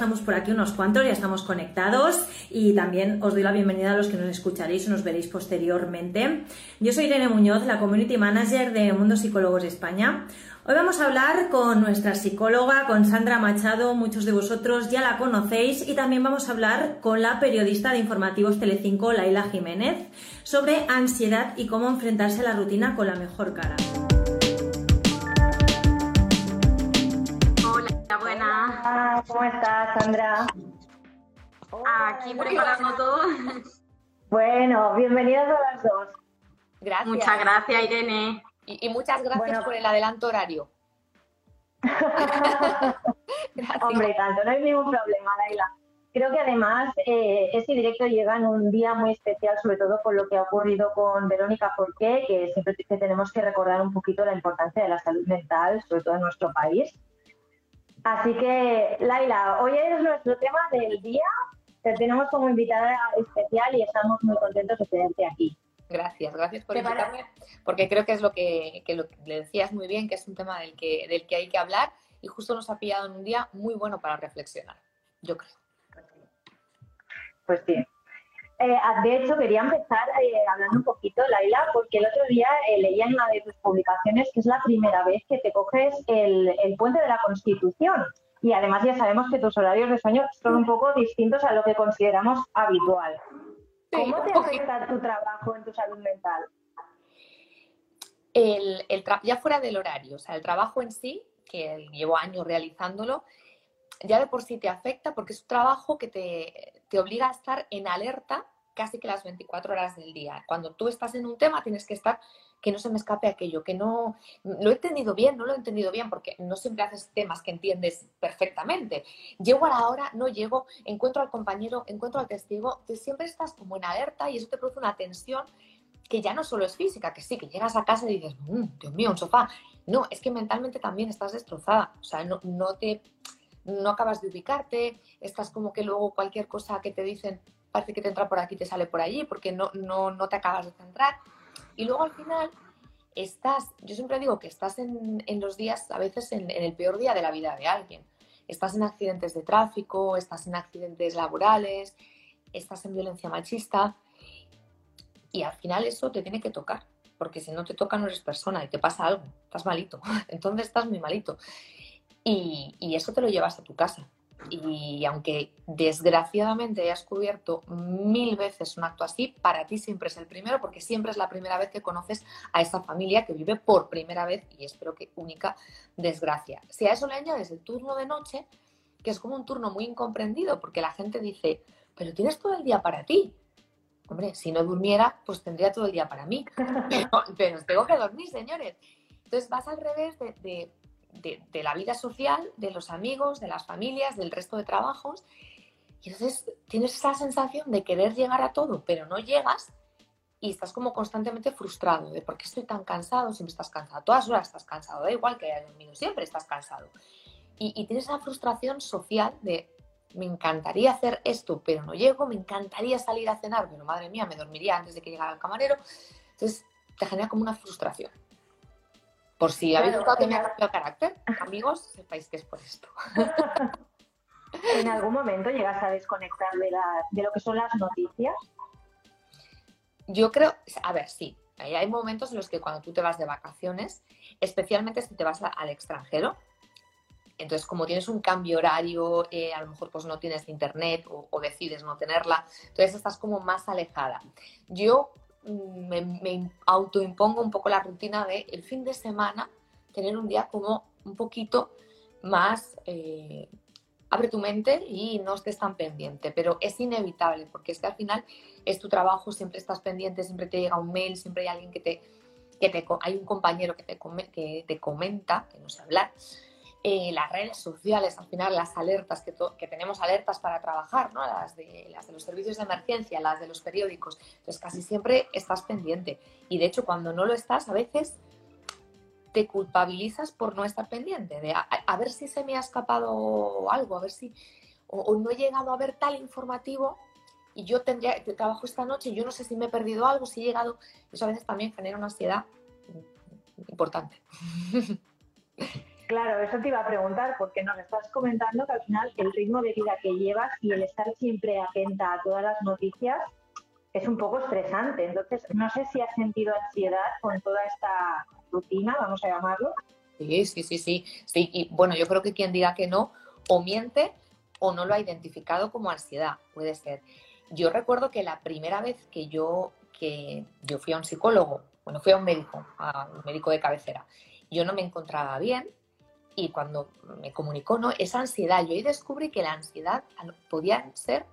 Estamos por aquí unos cuantos, ya estamos conectados y también os doy la bienvenida a los que nos escucharéis o nos veréis posteriormente. Yo soy Irene Muñoz, la Community Manager de Mundo Psicólogos España. Hoy vamos a hablar con nuestra psicóloga, con Sandra Machado, muchos de vosotros ya la conocéis, y también vamos a hablar con la periodista de informativos Telecinco, Laila Jiménez, sobre ansiedad y cómo enfrentarse a la rutina con la mejor cara. ¿Cómo estás, Sandra? Aquí preparando todo. Bueno, bienvenidas a las dos. Gracias. Muchas gracias, Irene. Y, muchas gracias por el adelanto horario. Hombre, tanto, no hay ningún problema, Laila. Creo que además eh, este directo llega en un día muy especial, sobre todo con lo que ha ocurrido con Verónica Forqué, que siempre que tenemos que recordar un poquito la importancia de la salud mental, sobre todo en nuestro país. Así que, Laila, hoy es nuestro tema del día. Te tenemos como invitada especial y estamos muy contentos de tenerte aquí. Gracias, gracias por invitarme, porque creo que es lo que, que, lo le decías muy bien, que es un tema del que, del que hay que hablar y justo nos ha pillado en un día muy bueno para reflexionar, yo creo. Pues sí, eh, de hecho, quería empezar eh, hablando un poquito, Laila, porque el otro día eh, leía en una de tus publicaciones que es la primera vez que te coges el, puente de la Constitución. Y además ya sabemos que tus horarios de sueño son un poco distintos a lo que consideramos habitual. ¿Cómo te afecta tu trabajo en tu salud mental? El, ya fuera del horario, o sea, el trabajo en sí, que llevo años realizándolo, ya de por sí te afecta porque es un trabajo que te, te obliga a estar en alerta casi que las 24 horas del día. Cuando tú estás en un tema tienes que estar que no se me escape aquello, que no lo he entendido bien, no lo he entendido bien, porque no siempre haces temas que entiendes perfectamente. Llego a la hora, no llego, encuentro al compañero, encuentro al testigo, siempre estás como en alerta y eso te produce una tensión que ya no solo es física, que sí, que llegas a casa y dices, mm, Dios mío, un sofá. No, es que mentalmente también estás destrozada, o sea, no, no te no acabas de ubicarte, estás como que luego cualquier cosa que te dicen parece que te entra por aquí, te sale por allí, porque no, no, no te acabas de centrar. Y luego al final estás, yo siempre digo que estás en, los días, a veces en, el peor día de la vida de alguien. Estás en accidentes de tráfico, estás en accidentes laborales, estás en violencia machista y al final eso te tiene que tocar, porque si no te toca no eres persona y te pasa algo, estás malito, entonces estás muy malito. Y, eso te lo llevas a tu casa. Y aunque desgraciadamente hayas cubierto mil veces un acto así, para ti siempre es el primero, porque siempre es la primera vez que conoces a esa familia que vive por primera vez y espero que única desgracia. Si a eso le añades el turno de noche, que es como un turno muy incomprendido, porque la gente dice, pero tienes todo el día para ti. Hombre, si no durmiera, pues tendría todo el día para mí. Pero, tengo que dormir, señores. Entonces vas al revés de de, la vida social, de los amigos, de las familias, del resto de trabajos. Y entonces tienes esa sensación de querer llegar a todo, pero no llegas y estás como constantemente frustrado de por qué estoy tan cansado, siempre estás cansado, todas horas estás cansado, da igual que haya dormido, siempre estás cansado. Y, y, tienes esa frustración social de me encantaría hacer esto, pero no llego, me encantaría salir a cenar, pero madre mía, me dormiría antes de que llegara el camarero. Entonces te genera como una frustración. Por si habéis notado que me ha cambiado carácter, amigos, sepáis que es por esto. ¿En algún momento llegas a desconectar de, lo que son las noticias? Yo creo, a ver, sí. Hay momentos en los que cuando tú te vas de vacaciones, especialmente si te vas al extranjero, entonces como tienes un cambio horario, eh, a lo mejor pues no tienes internet o, o, decides no tenerla, entonces estás como más alejada. Yo me, autoimpongo un poco la rutina de el fin de semana tener un día como un poquito más eh, abre tu mente y no estés tan pendiente, pero es inevitable porque es que al final es tu trabajo, siempre estás pendiente, siempre te llega un mail, siempre hay alguien que te, que te hay un compañero que te, que te comenta, que no sé hablar, eh, las redes sociales, al final las alertas, que, que, tenemos alertas para trabajar, ¿no? las, de, las de los servicios de emergencia, las de los periódicos, entonces casi siempre estás pendiente. Y de hecho cuando no lo estás, a veces te culpabilizas por no estar pendiente, de a, ver si se me ha escapado algo, a ver si, o, no he llegado a ver tal informativo y yo tendría, trabajo esta noche y yo no sé si me he perdido algo, si he llegado, eso a veces también genera una ansiedad importante. Claro, eso te iba a preguntar, porque nos estás comentando que al final el ritmo de vida que llevas y el estar siempre atenta a todas las noticias es un poco estresante. Entonces, no sé si has sentido ansiedad con toda esta rutina, vamos a llamarlo. Sí, sí, sí, sí. sí. Y bueno, yo creo que quien diga que no, o miente o no lo ha identificado como ansiedad, puede ser. Yo recuerdo que la primera vez que yo, que yo fui a un psicólogo, bueno, fui a un médico, a un médico de cabecera, yo no me encontraba bien, y cuando me comunicó, ¿no? Esa ansiedad, yo ahí descubrí que la ansiedad podía ser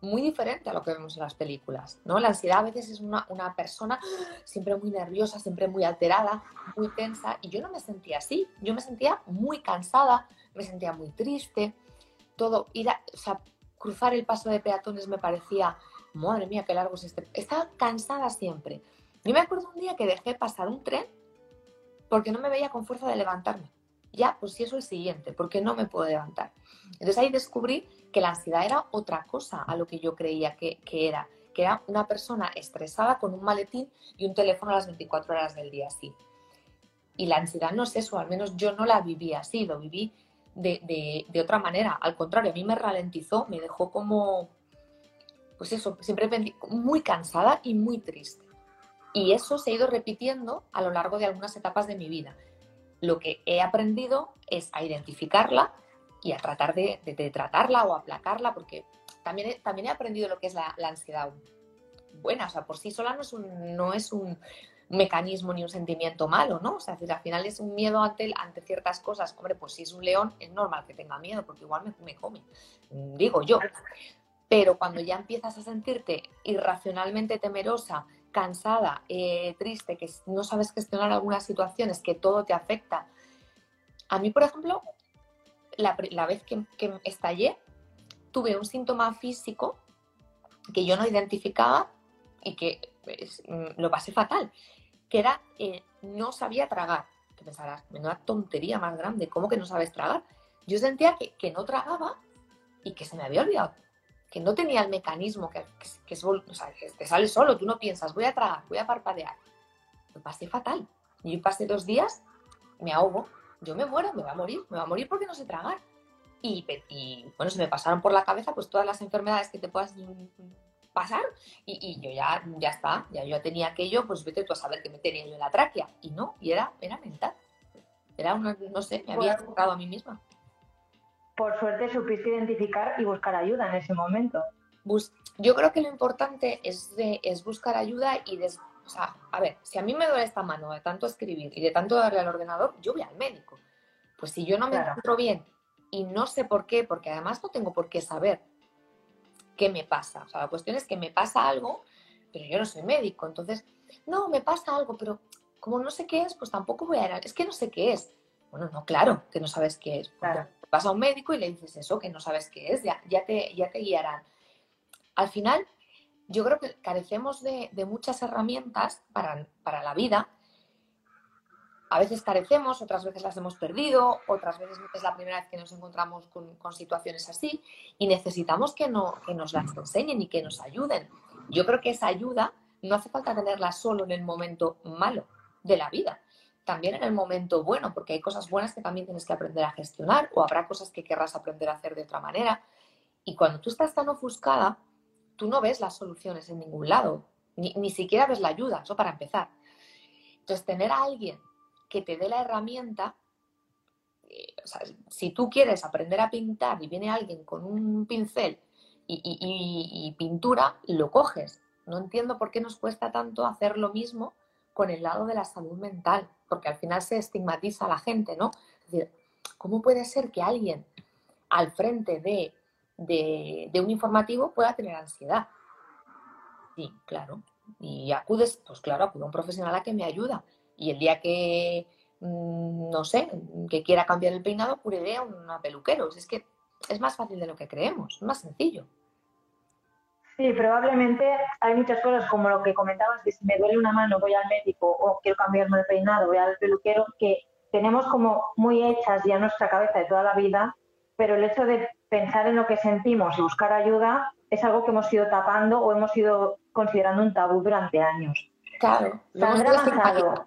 muy diferente a lo que vemos en las películas, ¿no? La ansiedad a veces es una, una, persona siempre muy nerviosa, siempre muy alterada, muy tensa, y yo no me sentía así, yo me sentía muy cansada, me sentía muy triste, todo, ir a, o sea, cruzar el paso de peatones me parecía, madre mía, qué largo es este, estaba cansada siempre. Yo me acuerdo un día que dejé pasar un tren porque no me veía con fuerza de levantarme ya, pues si eso es el siguiente, porque no me puedo levantar. Entonces ahí descubrí que la ansiedad era otra cosa a lo que yo creía que, era, que era una persona estresada con un maletín y un teléfono a las 24 horas del día así. Y la ansiedad no es eso, al menos yo no la viví así, lo viví de, de otra manera. Al contrario, a mí me ralentizó, me dejó como, pues eso, siempre muy cansada y muy triste. Y eso se ha ido repitiendo a lo largo de algunas etapas de mi vida lo que he aprendido es a identificarla y a tratar de, tratarla o aplacarla, porque también he, también he aprendido lo que es la, ansiedad buena, o sea, por sí sola no es un, no es un mecanismo ni un sentimiento malo, ¿no? O sea, al final es un miedo ante, ante ciertas cosas. Hombre, pues si es un león, es normal que tenga miedo, porque igual me, me come, digo yo. Pero cuando ya empiezas a sentirte irracionalmente temerosa, cansada, eh, triste, que no sabes gestionar algunas situaciones, que todo te afecta. A mí, por ejemplo, la, vez que, estallé, tuve un síntoma físico que yo no identificaba y que pues, lo pasé fatal, que era eh, no sabía tragar. Que pensarás, menuda tontería más grande, ¿cómo que no sabes tragar? Yo sentía que, que no tragaba y que se me había olvidado que no tenía el mecanismo que, que, te sale solo, tú no piensas, voy a tragar, voy a parpadear. Me pasé fatal. Yo pasé dos días, me ahogo, yo me muero, me va a morir, me va a morir porque no sé tragar. Y, bueno, se me pasaron por la cabeza pues todas las enfermedades que te puedas pasar y, yo ya, ya está, ya yo tenía aquello, pues vete tú a saber que me tenía yo en la tráquea. Y no, y era, era mental. Era una, no sé, me había tocado a mí misma por suerte supiste identificar y buscar ayuda en ese momento. Yo creo que lo importante es, es buscar ayuda y de, o sea, a ver, si a mí me duele esta mano de tanto escribir y de tanto darle al ordenador, yo voy al médico. Pues si yo no me encuentro bien y no sé por qué, porque además no tengo por qué saber qué me pasa. O sea, la cuestión es que me pasa algo, pero yo no soy médico. Entonces, no, me pasa algo, pero como no sé qué es, pues tampoco voy a ir. Es que no sé qué es. Bueno, no, claro que no sabes qué es. Claro vas a un médico y le dices eso, que no sabes qué es, ya, ya, te, ya te guiarán. Al final, yo creo que carecemos de, muchas herramientas para, la vida. A veces carecemos, otras veces las hemos perdido, otras veces es la primera vez que nos encontramos con, situaciones así y necesitamos que, no, que nos las enseñen y que nos ayuden. Yo creo que esa ayuda no hace falta tenerla solo en el momento malo de la vida, también en el momento bueno, porque hay cosas buenas que también tienes que aprender a gestionar o habrá cosas que querrás aprender a hacer de otra manera. Y cuando tú estás tan ofuscada, tú no ves las soluciones en ningún lado, ni, siquiera ves la ayuda, eso para empezar. Entonces, tener a alguien que te dé la herramienta, eh, si tú quieres aprender a pintar y viene alguien con un pincel y pintura, lo coges. No entiendo por qué nos cuesta tanto hacer lo mismo con el lado de la salud mental porque al final se estigmatiza a la gente, ¿no? Es decir, ¿cómo puede ser que alguien al frente de, de, un informativo pueda tener ansiedad? Sí, claro. Y acudes, pues claro, acudo a un profesional a que me ayuda. Y el día que, mm, no sé, que quiera cambiar el peinado, pura idea, una peluquero. Es que es más fácil de lo que creemos, es más sencillo. Sí, probablemente hay muchas cosas como lo que comentabas, que si me duele una mano voy al médico o quiero cambiarme el peinado, voy al peluquero, que tenemos como muy hechas ya nuestra cabeza de toda la vida, pero el hecho de pensar en lo que sentimos y buscar ayuda es algo que hemos ido tapando o hemos ido considerando un tabú durante años. Claro. Sandra Manzado.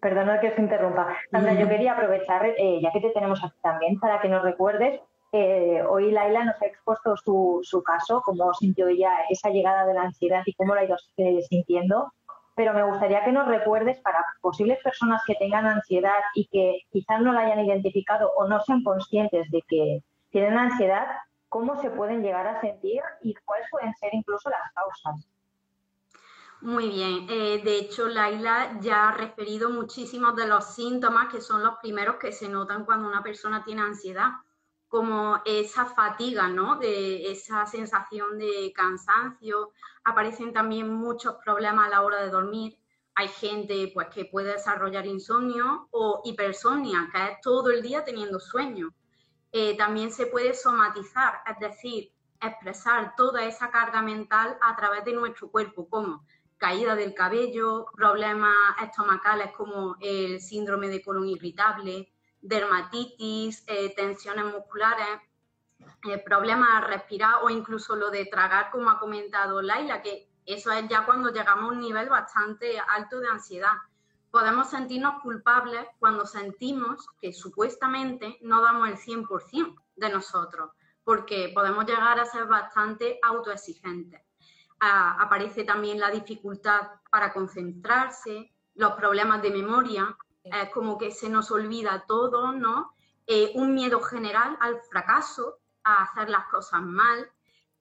Perdona que se interrumpa. Sandra, yo quería aprovechar, eh, ya que te tenemos aquí también, para que nos recuerdes eh, hoy Laila nos ha expuesto su, caso, cómo sintió ella esa llegada de la ansiedad y cómo la ha ido eh, sintiendo. Pero me gustaría que nos recuerdes para posibles personas que tengan ansiedad y que quizás no la hayan identificado o no sean conscientes de que tienen ansiedad, cómo se pueden llegar a sentir y cuáles pueden ser incluso las causas. Muy bien, eh, de hecho Laila ya ha referido muchísimos de los síntomas que son los primeros que se notan cuando una persona tiene ansiedad como esa fatiga, ¿no? De esa sensación de cansancio. Aparecen también muchos problemas a la hora de dormir. Hay gente pues, que puede desarrollar insomnio o hipersomnia, que es todo el día teniendo sueño. Eh, también se puede somatizar, es decir, expresar toda esa carga mental a través de nuestro cuerpo, como caída del cabello, problemas estomacales como el síndrome de colon irritable, dermatitis, eh, tensiones musculares, eh, problemas a respirar o incluso lo de tragar, como ha comentado Laila, que eso es ya cuando llegamos a un nivel bastante alto de ansiedad. Podemos sentirnos culpables cuando sentimos que supuestamente no damos el 100% de nosotros, porque podemos llegar a ser bastante autoexigentes. Aparece también la dificultad para concentrarse, los problemas de memoria, es como que se nos olvida todo, ¿no? Eh, un miedo general al fracaso, a hacer las cosas mal,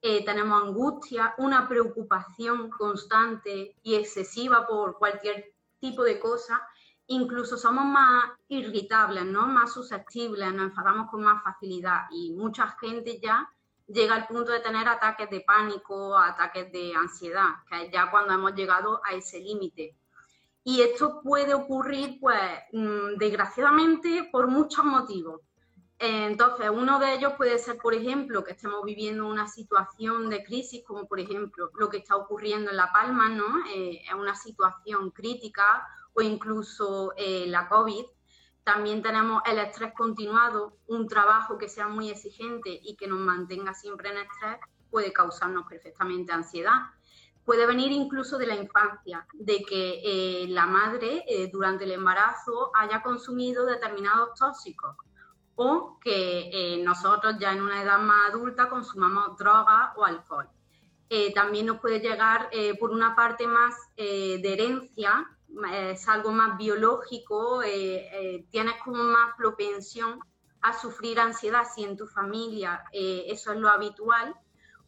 eh, tenemos angustia, una preocupación constante y excesiva por cualquier tipo de cosa, incluso somos más irritables, ¿no? Más susceptibles, nos enfadamos con más facilidad y mucha gente ya llega al punto de tener ataques de pánico, ataques de ansiedad, que es ya cuando hemos llegado a ese límite. Y esto puede ocurrir, pues, mm, desgraciadamente, por muchos motivos. Entonces, uno de ellos puede ser, por ejemplo, que estemos viviendo una situación de crisis, como por ejemplo lo que está ocurriendo en La Palma, ¿no? Eh, es una situación crítica o incluso eh, la COVID. También tenemos el estrés continuado, un trabajo que sea muy exigente y que nos mantenga siempre en estrés puede causarnos perfectamente ansiedad puede venir incluso de la infancia, de que eh, la madre eh, durante el embarazo haya consumido determinados tóxicos o que eh, nosotros ya en una edad más adulta consumamos drogas o alcohol. también nos puede llegar por una parte más de herencia, es algo más biológico, tienes como más propensión a sufrir ansiedad si en tu familia eso es lo habitual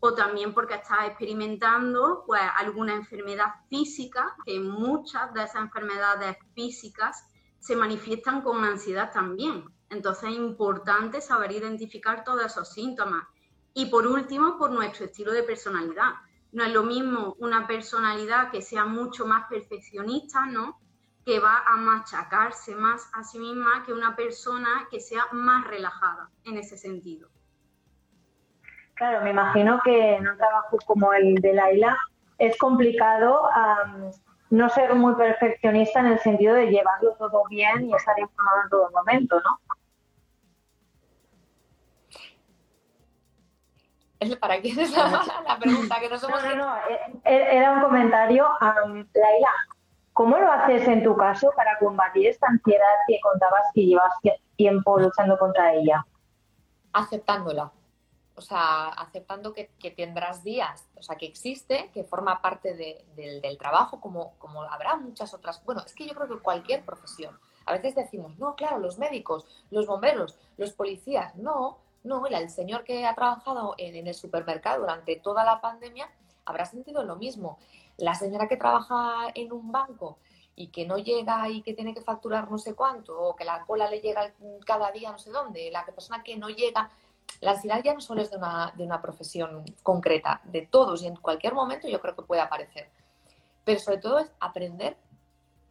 o también porque estás experimentando pues, alguna enfermedad física, que muchas de esas enfermedades físicas se manifiestan con ansiedad también. Entonces es importante saber identificar todos esos síntomas. Y por último, por nuestro estilo de personalidad. No es lo mismo una personalidad que sea mucho más perfeccionista, ¿no? Que va a machacarse más a sí misma que una persona que sea más relajada en ese sentido. Claro, me imagino que en un trabajo como el de Laila es complicado no ser muy perfeccionista en el sentido de llevarlo todo bien y estar informado en todo momento, ¿no? ¿Para quién es la, pregunta? Que no, somos... no, no, eh, eh, era un comentario. Laila, ¿cómo lo haces en tu caso para combatir esta ansiedad que contabas que llevas tiempo luchando contra ella? Aceptándola o sea, aceptando que, tendrás días, o sea, que existe, que forma parte del trabajo, como, como habrá muchas otras. Bueno, es que yo creo que cualquier profesión. A veces decimos, no, claro, los médicos, los bomberos, los policías. No, no, el señor que ha trabajado en, el supermercado durante toda la pandemia habrá sentido lo mismo. La señora que trabaja en un banco y que no llega y que tiene que facturar no sé cuánto, o que la cola le llega cada día no sé dónde, la persona que no llega la ansiedad ya no solo es de una, de una profesión concreta, de todos y en cualquier momento yo creo que puede aparecer. Pero sobre todo es aprender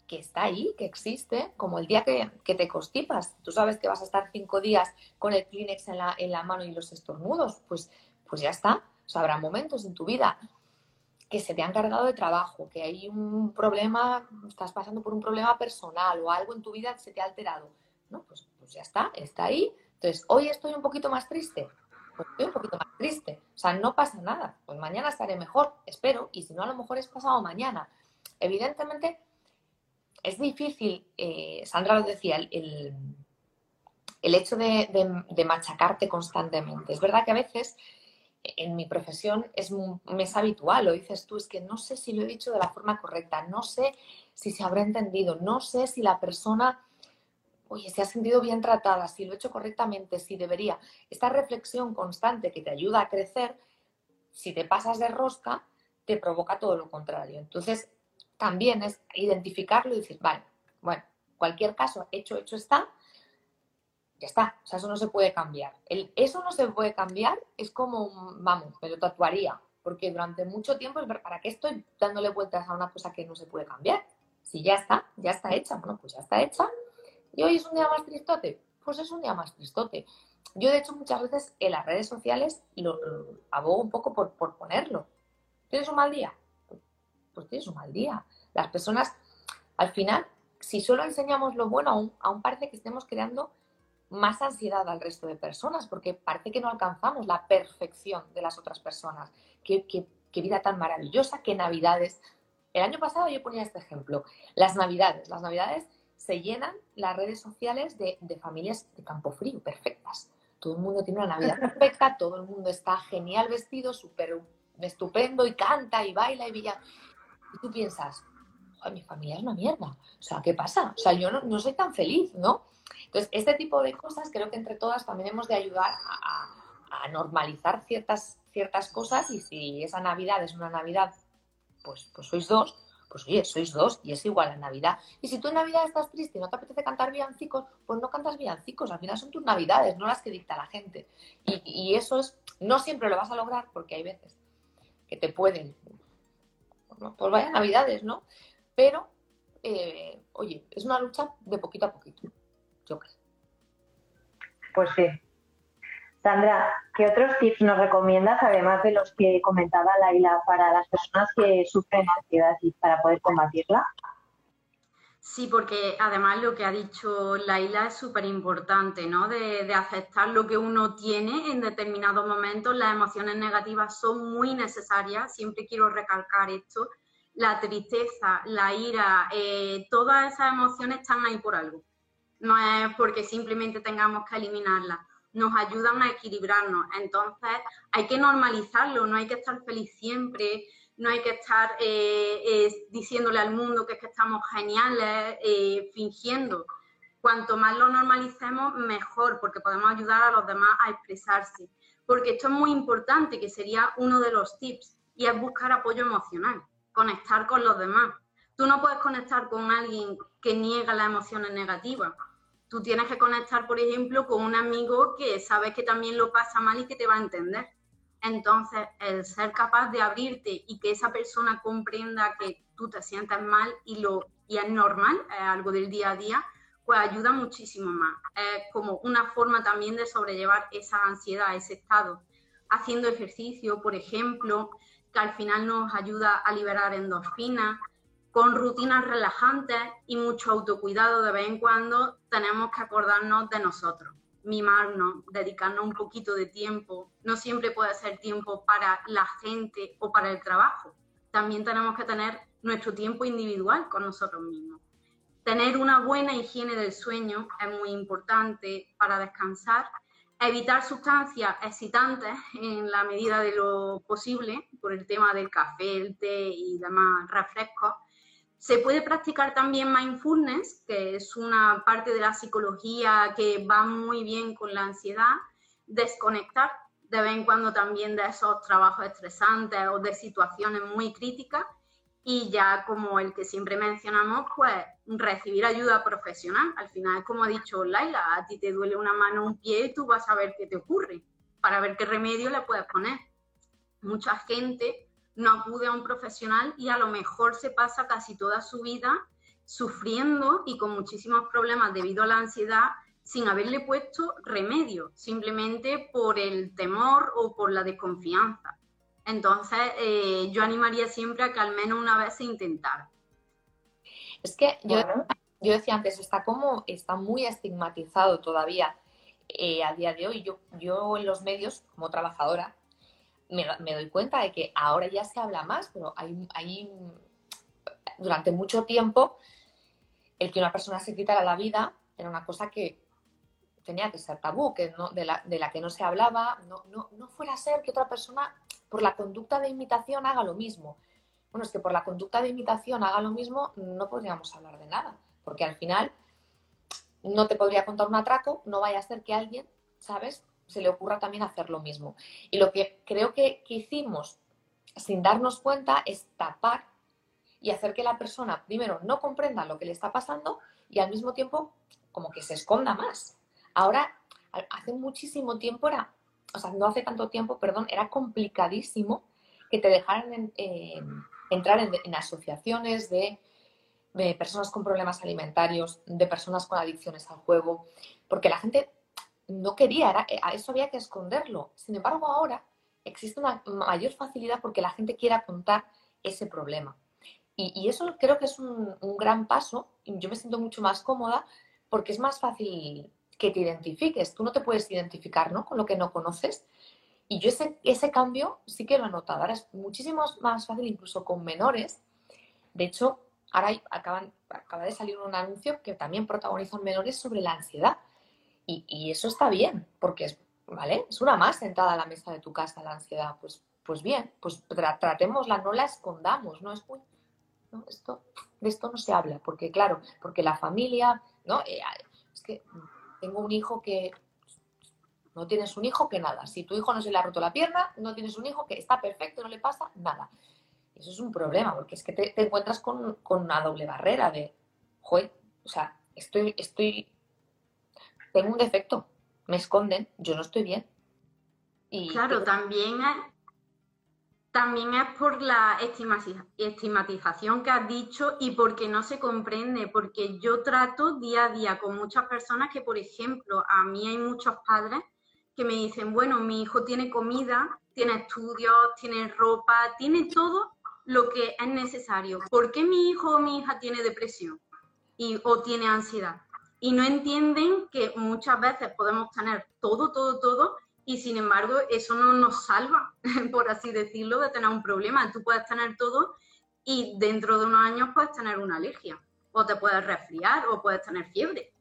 que está ahí, que existe, como el día que, te constipas. Tú sabes que vas a estar cinco días con el Kleenex en la, en la mano y los estornudos, pues, pues ya está. O habrá momentos en tu vida que se te han cargado de trabajo, que hay un problema, estás pasando por un problema personal o algo en tu vida se te ha alterado. No, pues, pues ya está, está ahí. Entonces, hoy estoy un poquito más triste. Pues estoy un poquito más triste. O sea, no pasa nada. Pues mañana estaré mejor, espero. Y si no, a lo mejor es pasado mañana. Evidentemente, es difícil, eh, Sandra lo decía, el, el hecho de, de, machacarte constantemente. Es verdad que a veces en mi profesión es, es habitual, lo dices tú, es que no sé si lo he dicho de la forma correcta, no sé si se habrá entendido, no sé si la persona, oye, se ha sentido bien tratada, si lo he hecho correctamente, si debería. Esta reflexión constante que te ayuda a crecer, si te pasas de rosca, te provoca todo lo contrario. Entonces, también es identificarlo y decir, vale, bueno, cualquier caso, hecho, hecho está, ya está, o sea, eso no se puede cambiar. El, eso no se puede cambiar es como, vamos, me lo tatuaría, porque durante mucho tiempo, ¿para qué estoy dándole vueltas a una cosa que no se puede cambiar? Si ya está, ya está hecha, bueno, pues ya está hecha. Y hoy es un día más tristote, pues es un día más tristote. Yo, de hecho, muchas veces en las redes sociales lo, abogo un poco por, por ponerlo. ¿Tienes un mal día? pues tienes un mal día. Las personas, al final, si solo enseñamos lo bueno, aún, aún parece que estemos creando más ansiedad al resto de personas, porque parece que no alcanzamos la perfección de las otras personas. Qué, qué, vida tan maravillosa, qué navidades. El año pasado yo ponía este ejemplo, las navidades. Las navidades se llenan las redes sociales de, de familias de campo frío, perfectas. Todo el mundo tiene una Navidad perfecta, todo el mundo está genial vestido, súper estupendo y canta y baila y villa. Y tú piensas, mi familia es una mierda. O sea, ¿qué pasa? O sea, yo no, soy tan feliz, ¿no? Entonces, este tipo de cosas creo que entre todas también hemos de ayudar a, normalizar ciertas, ciertas cosas y si esa Navidad es una Navidad, pues, pues sois dos, pues oye, sois dos y es igual a Navidad. Y si tú en Navidad estás triste y no te apetece cantar villancicos, pues no cantas villancicos, al final son tus Navidades, no las que dicta la gente. Y, y eso es, no siempre lo vas a lograr porque hay veces que te pueden pues vaya navidades, ¿no? Pero, eh, oye, es una lucha de poquito a poquito, yo creo. Pues sí. Sandra, ¿qué otros tips nos recomiendas, además de los que comentaba Laila, para las personas que sufren ansiedad y para poder combatirla? Sí, porque además lo que ha dicho Laila es súper importante, ¿no? De, aceptar lo que uno tiene en determinados momentos. Las emociones negativas son muy necesarias, siempre quiero recalcar esto. La tristeza, la ira, eh, todas esas emociones están ahí por algo. No es porque simplemente tengamos que eliminarlas. Nos ayudan a equilibrarnos. Entonces hay que normalizarlo, no hay que estar feliz siempre no hay que estar eh, diciéndole al mundo que es que estamos geniales, eh, fingiendo. Cuanto más lo normalicemos, mejor, porque podemos ayudar a los demás a expresarse. Porque esto es muy importante, que sería uno de los tips, y es buscar apoyo emocional, conectar con los demás. Tú no puedes conectar con alguien que niega las emociones negativas. Tú tienes que conectar, por ejemplo, con un amigo que sabes que también lo pasa mal y que te va a entender entonces, el ser capaz de abrirte y que esa persona comprenda que tú te sientes mal y, lo, y es normal, es algo del día a día, pues ayuda muchísimo más. Es como una forma también de sobrellevar esa ansiedad, ese estado. Haciendo ejercicio, por ejemplo, que al final nos ayuda a liberar endorfinas, con rutinas relajantes y mucho autocuidado de vez en cuando, tenemos que acordarnos de nosotros mimarnos, dedicarnos un poquito de tiempo. No siempre puede ser tiempo para la gente o para el trabajo. También tenemos que tener nuestro tiempo individual con nosotros mismos. Tener una buena higiene del sueño es muy importante para descansar. Evitar sustancias excitantes en la medida de lo posible por el tema del café, el té y demás refrescos se puede practicar también mindfulness, que es una parte de la psicología que va muy bien con la ansiedad, desconectar de vez en cuando también de esos trabajos estresantes o de situaciones muy críticas y ya como el que siempre mencionamos, pues recibir ayuda profesional. Al final, como ha dicho Laila, a ti te duele una mano un pie y tú vas a ver qué te ocurre para ver qué remedio le puedes poner. Mucha gente no acude a un profesional y a lo mejor se pasa casi toda su vida sufriendo y con muchísimos problemas debido a la ansiedad sin haberle puesto remedio, simplemente por el temor o por la desconfianza. Entonces, eh, yo animaría siempre a que al menos una vez se intentara. Es que yo, yo decía antes, está como, está muy estigmatizado todavía eh, a día de hoy. Yo, yo en los medios, como trabajadora, me, me, doy cuenta de que ahora ya se habla más, pero hay, hay durante mucho tiempo el que una persona se quitara la vida era una cosa que tenía que ser tabú, que no, de, la, de la que no se hablaba, no, no, no fuera a ser que otra persona por la conducta de imitación haga lo mismo. Bueno, es que por la conducta de imitación haga lo mismo, no podríamos hablar de nada, porque al final no te podría contar un atraco, no vaya a ser que alguien, ¿sabes?, se le ocurra también hacer lo mismo. Y lo que creo que, que hicimos sin darnos cuenta es tapar y hacer que la persona, primero, no comprenda lo que le está pasando y al mismo tiempo como que se esconda más. Ahora, hace muchísimo tiempo era, o sea, no hace tanto tiempo, perdón, era complicadísimo que te dejaran entrar en, asociaciones de, personas con problemas alimentarios, de personas con adicciones al juego, porque la gente no quería, a eso había que esconderlo. Sin embargo, ahora existe una mayor facilidad porque la gente quiera contar ese problema. Y, eso creo que es un, un, gran paso. Yo me siento mucho más cómoda porque es más fácil que te identifiques. Tú no te puedes identificar ¿no? con lo que no conoces. Y yo ese, ese cambio sí que lo he notado. Ahora es muchísimo más fácil incluso con menores. De hecho, ahora acaban, acaba de salir un anuncio que también protagonizan menores sobre la ansiedad. Y, y, eso está bien, porque es, ¿vale? es una más sentada a la mesa de tu casa la ansiedad. Pues, pues bien, pues tratémosla, no la escondamos, no es muy... ¿no? Esto, de esto no se habla, porque claro, porque la familia, ¿no? Eh, es que tengo un hijo que no tienes un hijo que nada. Si tu hijo no se le ha roto la pierna, no tienes un hijo que está perfecto, no le pasa nada. Eso es un problema, porque es que te, encuentras con, una doble barrera de, joder, o sea, estoy, estoy, tengo un defecto, me esconden, yo no estoy bien. Y claro, también también es por la estigmatización que has dicho y porque no se comprende, porque yo trato día a día con muchas personas que, por ejemplo, a mí hay muchos padres que me dicen, bueno, mi hijo tiene comida, tiene estudios, tiene ropa, tiene todo lo que es necesario. ¿Por qué mi hijo o mi hija tiene depresión y, o tiene ansiedad? Y no entienden que muchas veces podemos tener todo, todo, todo y sin embargo eso no nos salva, por así decirlo, de tener un problema. Tú puedes tener todo y dentro de unos años puedes tener una alergia o te puedes resfriar o puedes tener fiebre.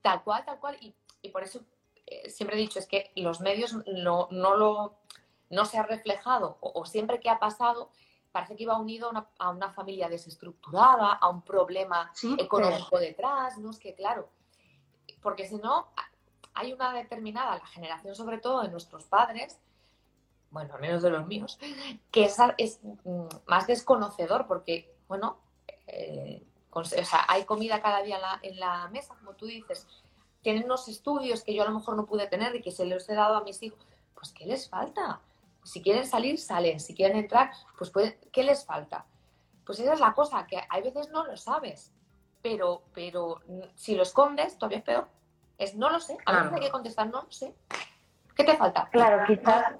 Tal cual, tal cual. Y, por eso eh, siempre he dicho, es que los medios no, no, lo, no se ha reflejado o, siempre que ha pasado parece que iba unido a una, a una familia desestructurada, a un problema económico detrás, ¿no? Es que claro, porque si no, hay una determinada, la generación sobre todo de nuestros padres, bueno, al menos de los míos, que es, mm, más desconocedor porque, bueno, eh, o sea, hay comida cada día en la, mesa, como tú dices, tienen unos estudios que yo a lo mejor no pude tener y que se los he dado a mis hijos, pues ¿qué les falta? Si quieren salir, salen, si quieren entrar, pues ¿qué les falta? Pues esa es la cosa, que hay veces no lo sabes, pero, pero mm, si lo escondes, todavía es peor. Es no lo sé. A veces hay que contestar no lo sé. ¿Qué te falta? Claro, quizás,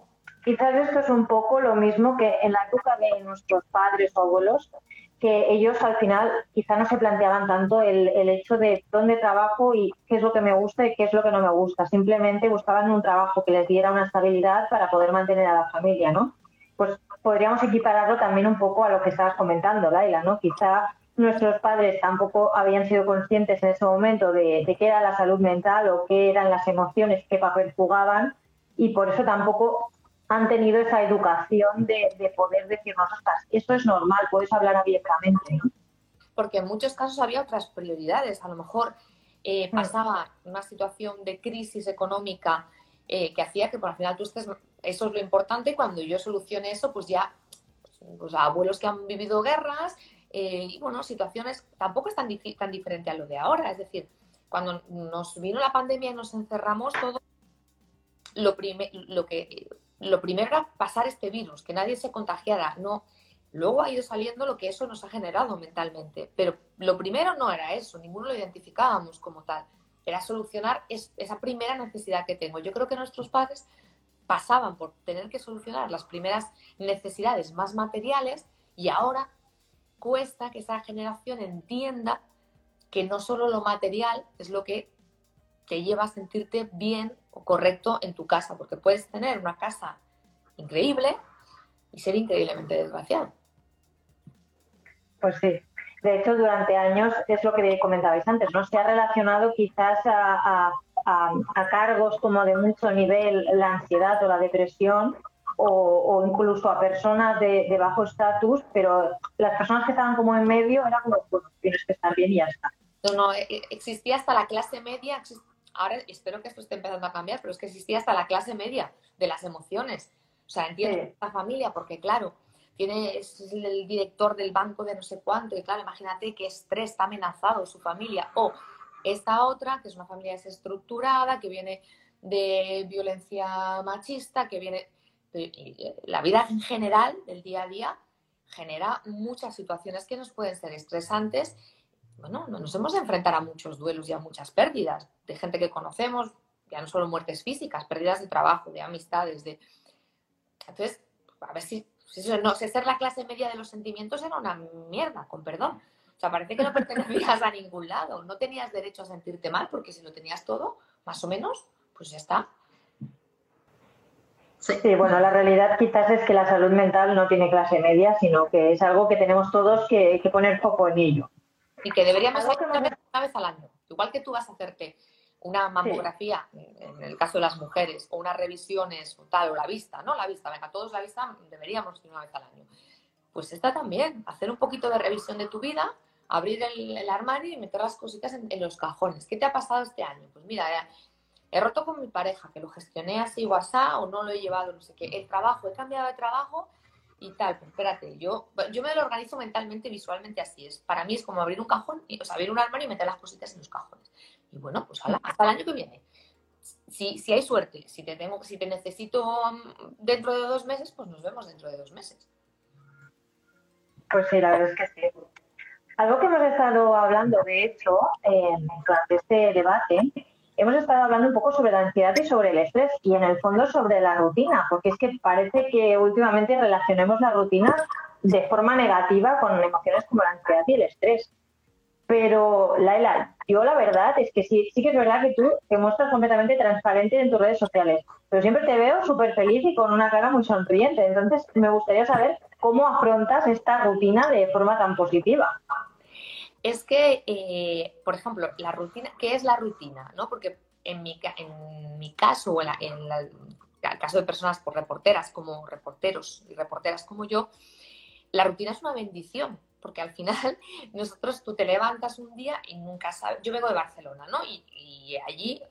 quizás esto es un poco lo mismo que en la época de nuestros padres o abuelos, que ellos al final quizá no se planteaban tanto el, el, hecho de dónde trabajo y qué es lo que me gusta y qué es lo que no me gusta. Simplemente buscaban un trabajo que les diera una estabilidad para poder mantener a la familia, ¿no? Pues podríamos equipararlo también un poco a lo que estabas comentando, Laila, ¿no? Quizá nuestros padres tampoco habían sido conscientes en ese momento de, qué era la salud mental o qué eran las emociones, qué papel jugaban y por eso tampoco han tenido esa educación de, poder decirnos, esto es normal, puedes hablar abiertamente. Porque en muchos casos había otras prioridades. A lo mejor eh, mm. pasaba una situación de crisis económica eh, que hacía que por al final tú estés, eso es lo importante, cuando yo solucione eso, pues ya, pues, abuelos que han vivido guerras, eh, y bueno, situaciones tampoco es tan, tan diferente a lo de ahora. Es decir, cuando nos vino la pandemia y nos encerramos todo, lo, lo, que, lo primero era pasar este virus, que nadie se contagiara. No, Luego ha ido saliendo lo que eso nos ha generado mentalmente. Pero lo primero no era eso, ninguno lo identificábamos como tal. Era solucionar esa primera necesidad que tengo. Yo creo que nuestros padres pasaban por tener que solucionar las primeras necesidades más materiales y ahora cuesta que esa generación entienda que no solo lo material es lo que te lleva a sentirte bien o correcto en tu casa, porque puedes tener una casa increíble y ser increíblemente desgraciado. Pues sí. De hecho, durante años, es lo que comentabais antes, ¿no? Se ha relacionado quizás a, cargos como de mucho nivel la ansiedad o la depresión o, incluso a personas de, bajo estatus, pero las personas que estaban como en medio era como, bueno, tienes que estar bien y ya está. No, no, e, e, existía hasta la clase media, ahora espero que esto esté empezando a cambiar, pero es que existía hasta la clase media de las emociones. O sea, entiendo esta familia, porque claro, tiene, es el director del banco de no sé cuánto, y claro, imagínate qué estrés, está amenazado su familia. O esta otra, que es una familia desestructurada, que viene de violencia machista, que viene... La vida en general, del día a día, genera muchas situaciones que nos pueden ser estresantes. Bueno, nos hemos de enfrentar a muchos duelos y a muchas pérdidas de gente que conocemos, ya no solo muertes físicas, pérdidas de trabajo, de amistades, de... Entonces, a ver si no sé, ser la clase media de los sentimientos era una mierda, con perdón. O sea, parece que no pertenecías a ningún lado. No tenías derecho a sentirte mal, porque si lo tenías todo, más o menos, pues ya está. Sí, bueno, la realidad quizás es que la salud mental no tiene clase media, sino que es algo que tenemos todos que, poner foco en ello. Y que deberíamos hacer una vez al año. Igual que tú vas a hacerte una mamografía, en el caso de las mujeres, o unas revisiones o tal, o la vista, ¿no? La vista, venga, todos la vista deberíamos ir una vez al año. Pues esta también, hacer un poquito de revisión de tu vida, abrir el, armario y meter las cositas en, los cajones. ¿Qué te ha pasado este año? Pues mira, eh, he, roto con mi pareja, que lo gestioné así WhatsApp o no lo he llevado, no sé qué. El trabajo, he cambiado de trabajo y tal. Pues espérate, yo, yo me lo organizo mentalmente, visualmente así. Es, para mí es como abrir un cajón, o sea, abrir un armario y meter las cositas en los cajones. Y bueno, pues hasta el año que viene. Si, si hay suerte, si te, tengo, si te necesito mm, dentro de dos meses, pues nos vemos dentro de dos meses. Pues sí, la verdad es que sí. Algo que hemos estado hablando, de hecho, durante este debate, hemos estado hablando un poco sobre la ansiedad y sobre el estrés y en el fondo sobre la rutina, porque es que parece que últimamente relacionemos la rutina de forma negativa con emociones como la ansiedad y el estrés. Pero, Laila, yo la verdad es que sí, sí que es verdad que tú te muestras completamente transparente en tus redes sociales, pero siempre te veo súper feliz y con una cara muy sonriente. Entonces, me gustaría saber cómo afrontas esta rutina de forma tan positiva. Es que, eh, por ejemplo, la rutina, ¿qué es la rutina? ¿no? Porque en mi, en mi caso, o en, el caso de personas por reporteras como reporteros y reporteras como yo, la rutina es una bendición porque al final nosotros tú te levantas un día y nunca sabes, yo vengo de Barcelona, ¿no? Y, allí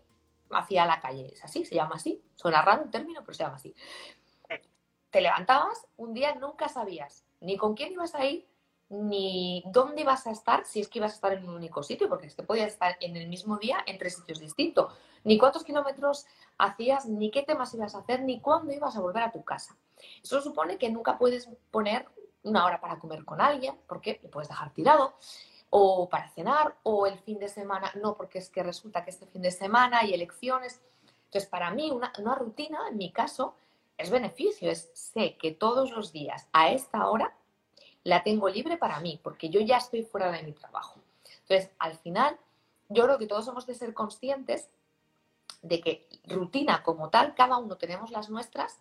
hacia la calle, es así, se llama así, suena raro el término, pero se llama así. Te levantabas un día nunca sabías ni con quién ibas a ir, ni dónde ibas a estar, si es que ibas a estar en un único sitio, porque es que podías estar en el mismo día en tres sitios distintos, ni cuántos kilómetros hacías, ni qué temas ibas a hacer, ni cuándo ibas a volver a tu casa. Eso supone que nunca puedes poner una hora para comer con alguien, porque le puedes dejar tirado, o para cenar, o el fin de semana, no, porque es que resulta que este fin de semana hay elecciones. Entonces, para mí, una, rutina, en mi caso, es beneficio, es sé que todos los días a esta hora la tengo libre para mí, porque yo ya estoy fuera de mi trabajo. Entonces, al final, yo creo que todos hemos de ser conscientes de que rutina como tal, cada uno tenemos las nuestras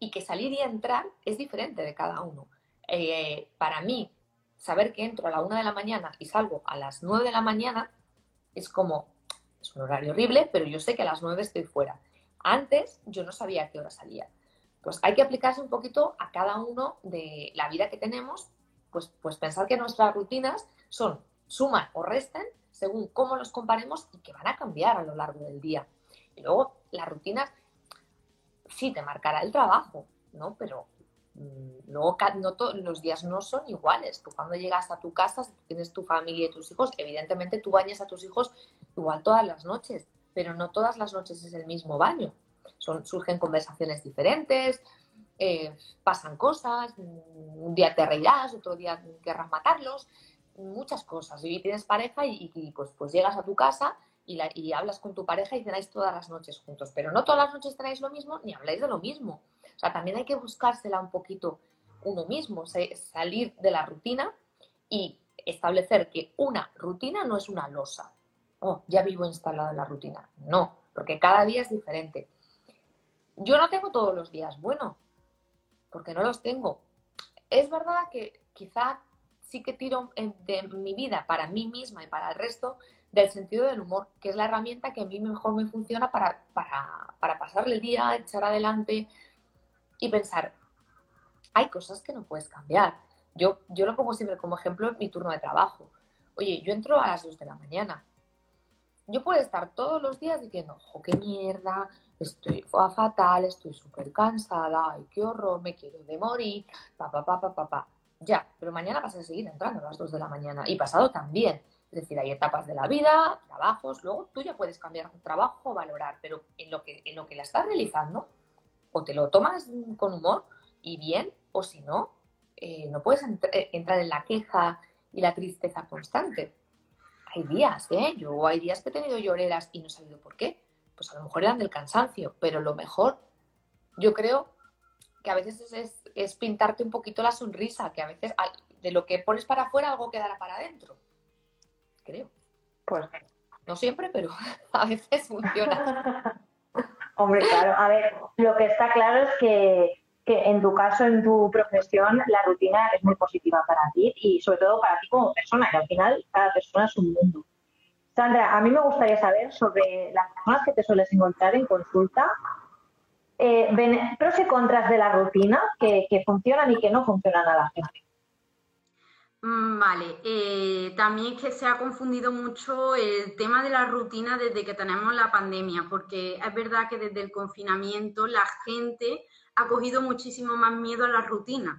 y que salir y entrar es diferente de cada uno. Eh, para mí, saber que entro a la una de la mañana y salgo a las nueve de la mañana es como, es un horario horrible, pero yo sé que a las nueve estoy fuera. Antes yo no sabía a qué hora salía. Pues hay que aplicarse un poquito a cada uno de la vida que tenemos, pues, pues pensar que nuestras rutinas son suman o resten según cómo los comparemos y que van a cambiar a lo largo del día. Y luego las rutinas sí te marcará el trabajo, ¿no? Pero Mm, no, no los días no son iguales. Tú cuando llegas a tu casa, tienes tu familia y tus hijos, evidentemente tú bañas a tus hijos igual todas las noches, pero no todas las noches es el mismo baño. Surgen conversaciones diferentes, eh, pasan cosas, un día te reirás, otro día querrás matarlos, muchas cosas. Y tienes pareja y, pues, pues llegas a tu casa y, hablas con tu pareja y cenáis todas las noches juntos. Pero no todas las noches tenéis lo mismo ni habláis de lo mismo. O sea, también hay que buscársela un poquito uno mismo, salir de la rutina y establecer que una rutina no es una losa. Oh, ya vivo instalada en la rutina. No, porque cada día es diferente. Yo no tengo todos los días bueno, porque no los tengo. Es verdad que quizá sí que tiro de mi vida para mí misma y para el resto del sentido del humor, que es la herramienta que a mí mejor me funciona para, para, para pasarle el día, echar adelante y pensar, hay cosas que no puedes cambiar. Yo, yo lo pongo siempre como ejemplo en mi turno de trabajo. Oye, yo entro a las 2 de la mañana. Yo puedo estar todos los días diciendo, ojo, qué mierda, estoy fatal, estoy súper cansada, ay, qué horror, me quiero de morir, papá, papá, papá. Ya, pero mañana vas a seguir entrando a las 2 de la mañana y pasado también. Es decir, hay etapas de la vida, trabajos, luego tú ya puedes cambiar un trabajo valorar, pero en lo que, en lo que la estás realizando, o te lo tomas con humor y bien, o si no, eh, no puedes eh, entrar en la queja y la tristeza constante. Hay días, ¿eh? Yo hay días que he tenido lloreras y no he sabido por qué pues a lo mejor eran del cansancio, pero lo mejor, yo creo que a veces es, pintarte un poquito la sonrisa, que a veces de lo que pones para afuera algo quedará para adentro. Creo. Pues no siempre, pero a veces funciona. Hombre, claro, a ver, lo que está claro es que, que, en tu caso, en tu profesión, la rutina es muy positiva para ti y sobre todo para ti como persona, que al final cada persona es un mundo. Sandra, a mí me gustaría saber sobre las personas que te sueles encontrar en consulta, eh, pros y contras de la rutina que, funcionan y que no funcionan a la gente. Mm, vale, eh, también es que se ha confundido mucho el tema de la rutina desde que tenemos la pandemia, porque es verdad que desde el confinamiento la gente ha cogido muchísimo más miedo a la rutina,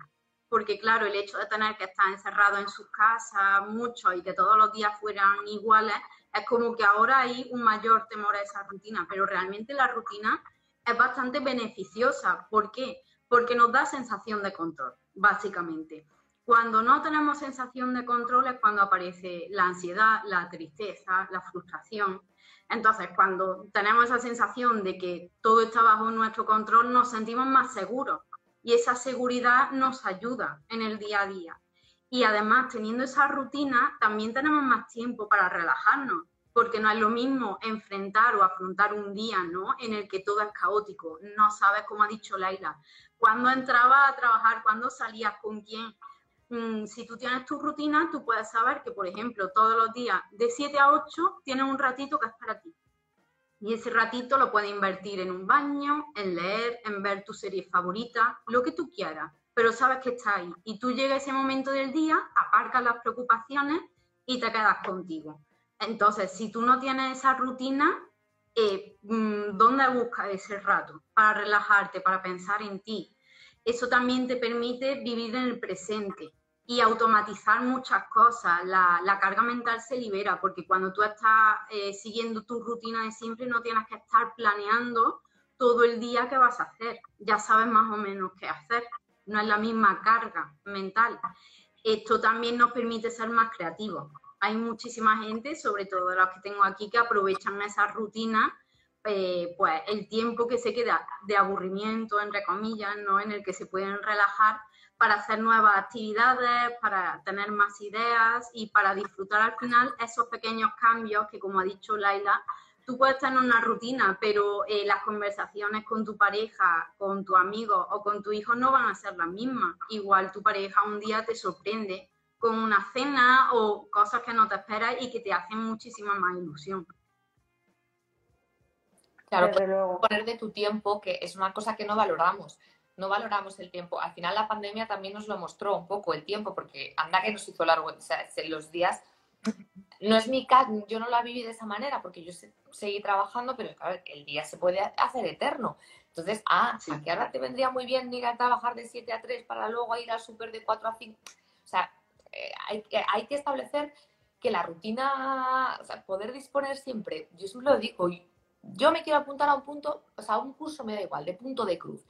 porque claro, el hecho de tener que estar encerrado en sus casas mucho y que todos los días fueran iguales, es como que ahora hay un mayor temor a esa rutina, pero realmente la rutina es bastante beneficiosa. ¿Por qué? Porque nos da sensación de control, básicamente. Cuando no tenemos sensación de control es cuando aparece la ansiedad, la tristeza, la frustración. Entonces, cuando tenemos esa sensación de que todo está bajo nuestro control, nos sentimos más seguros y esa seguridad nos ayuda en el día a día. Y además, teniendo esa rutina, también tenemos más tiempo para relajarnos, porque no es lo mismo enfrentar o afrontar un día ¿no? en el que todo es caótico. No sabes, como ha dicho Laila, cuándo entrabas a trabajar, cuándo salías, con quién. Mm, si tú tienes tu rutina, tú puedes saber que, por ejemplo, todos los días de 7 a 8 tienes un ratito que es para ti. Y ese ratito lo puedes invertir en un baño, en leer, en ver tu serie favorita, lo que tú quieras pero sabes que está ahí. Y tú llegas ese momento del día, aparcas las preocupaciones y te quedas contigo. Entonces, si tú no tienes esa rutina, eh, mm, ¿dónde buscas ese rato para relajarte, para pensar en ti? Eso también te permite vivir en el presente y automatizar muchas cosas. La, carga mental se libera porque cuando tú estás eh, siguiendo tu rutina de siempre no tienes que estar planeando todo el día qué vas a hacer. Ya sabes más o menos qué hacer no es la misma carga mental. Esto también nos permite ser más creativos. Hay muchísima gente, sobre todo los que tengo aquí, que aprovechan esa rutina, eh, pues el tiempo que se queda de aburrimiento, entre comillas, ¿no? en el que se pueden relajar para hacer nuevas actividades, para tener más ideas y para disfrutar al final esos pequeños cambios que, como ha dicho Laila, tú puedes tener una rutina, pero eh, las conversaciones con tu pareja, con tu amigo o con tu hijo no van a ser las mismas. Igual tu pareja un día te sorprende con una cena o cosas que no te esperas y que te hacen muchísima más ilusión. Claro, poner de tu tiempo, que es una cosa que no valoramos. No valoramos el tiempo. Al final la pandemia también nos lo mostró un poco el tiempo, porque anda que nos hizo largo. O sea, los días no es mi caso, yo no la viví de esa manera porque yo seguí trabajando, pero el día se puede hacer eterno. Entonces, ah, sí. que ahora te vendría muy bien ir a trabajar de 7 a 3 para luego ir al súper de 4 a 5. O sea, eh, hay, hay, que establecer que la rutina, o sea, poder disponer siempre, yo siempre lo digo, yo me quiero apuntar a un punto, o sea, a un curso me da igual, de punto de cruz.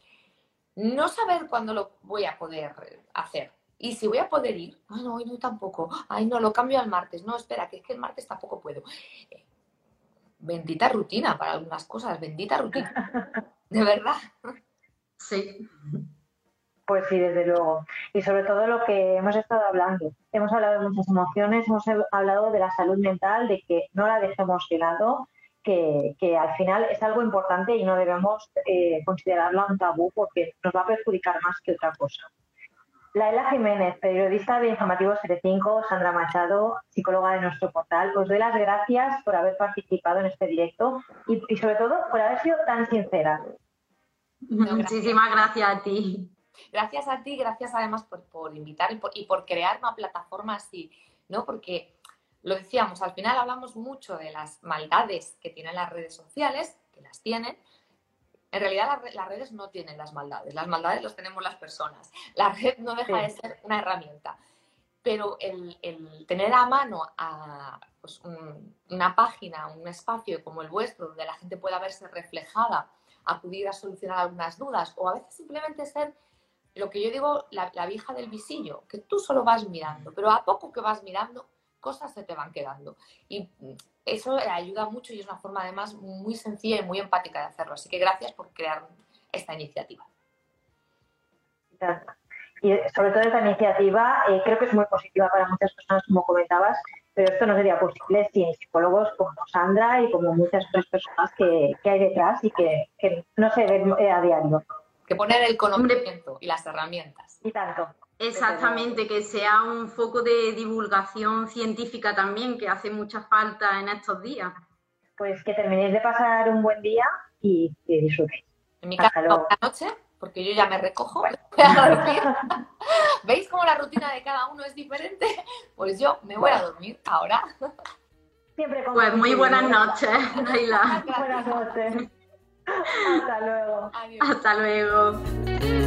no saber cuándo lo voy a poder hacer. Y si voy a poder ir, ay no, hoy no tampoco, ay no, lo cambio al martes, no, espera, que es que el martes tampoco puedo. Bendita rutina para algunas cosas, bendita rutina. De verdad. Sí. Pues sí, desde luego. Y sobre todo lo que hemos estado hablando. Hemos hablado de muchas emociones, hemos hablado de la salud mental, de que no la dejemos de lado, que, al final es algo importante y no debemos eh, considerarlo un tabú porque nos va a perjudicar más que otra cosa. Laila Jiménez, periodista de Informativos 5 Sandra Machado, psicóloga de nuestro portal, os doy las gracias por haber participado en este directo y, y sobre todo por haber sido tan sincera. Muchísimas gracias a ti. Gracias a ti, gracias además por, invitar y por, crear una plataforma así, ¿no? Porque lo decíamos, al final hablamos mucho de las maldades que tienen las redes sociales, que las tienen. En realidad las, redes no tienen las maldades, las maldades las tenemos las personas. La red no deja de ser una herramienta. Pero el, tener a mano a, pues, una página, un espacio como el vuestro, donde la gente pueda verse reflejada, acudir a solucionar algunas dudas o a veces simplemente ser lo que yo digo, la, vieja del visillo, que tú solo vas mirando, pero a poco que vas mirando, cosas se te van quedando. Y eso ayuda mucho y es una forma además muy sencilla y muy empática de hacerlo. Así que gracias por crear esta iniciativa. Y sobre todo esta iniciativa eh, creo que es muy positiva para muchas personas, como comentabas, pero esto no sería posible sin psicólogos como Sandra y como muchas otras personas que, hay detrás y que, que no se ven eh, a diario que poner el conocimiento y las herramientas. Y tanto. Exactamente, que sea un foco de divulgación científica también, que hace mucha falta en estos días. Pues que terminéis de pasar un buen día y que disfrutéis. En mi caso, la noche, porque yo ya me recojo. ¿Veis cómo la rutina de cada uno es diferente? Pues yo me voy a dormir ahora. Siempre pues muy buenas noches, Laila. Buenas noches. Hasta luego. Hasta luego.